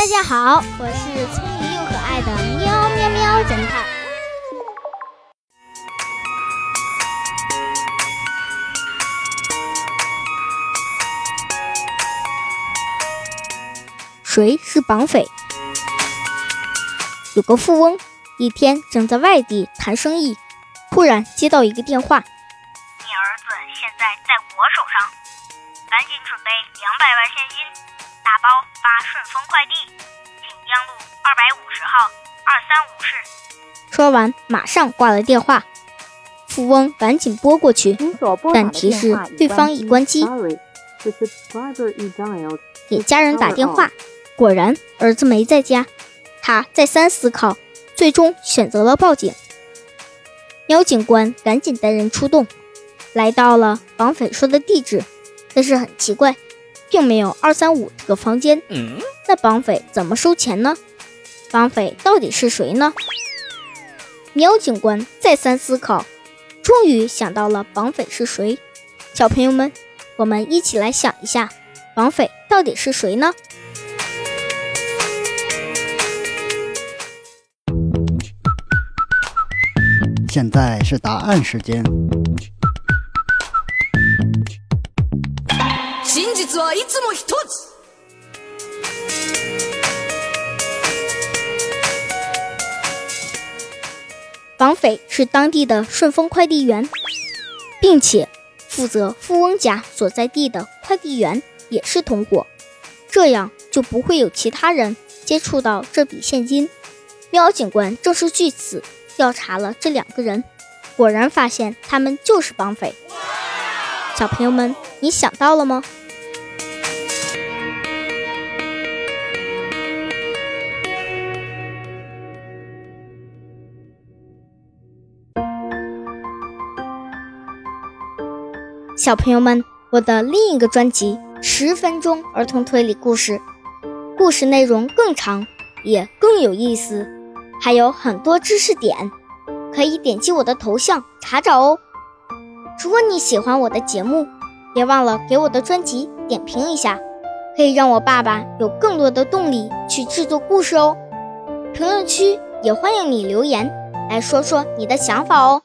大家好，我是聪明又可爱的喵喵喵侦探。谁是绑匪？有个富翁，一天正在外地谈生意，突然接到一个电话：“你儿子现在在我手上，赶紧准备两百万现金。”打包发顺丰快递，锦江路二百五十号二三五室。说完，马上挂了电话。富翁赶紧拨过去，但提示对方已关机。给家人打电话，果然儿子没在家。他再三思考，最终选择了报警。喵警官赶紧带人出动，来到了绑匪说的地址，但是很奇怪。并没有二三五这个房间，那绑匪怎么收钱呢？绑匪到底是谁呢？喵警官再三思考，终于想到了绑匪是谁。小朋友们，我们一起来想一下，绑匪到底是谁呢？现在是答案时间。真実はいつも一つ绑匪是当地的顺丰快递员，并且负责富翁家所在地的快递员也是同伙，这样就不会有其他人接触到这笔现金。喵警官正是据此调查了这两个人，果然发现他们就是绑匪。小朋友们，你想到了吗？小朋友们，我的另一个专辑《十分钟儿童推理故事》，故事内容更长，也更有意思，还有很多知识点，可以点击我的头像查找哦。如果你喜欢我的节目，别忘了给我的专辑点评一下，可以让我爸爸有更多的动力去制作故事哦。评论区也欢迎你留言，来说说你的想法哦。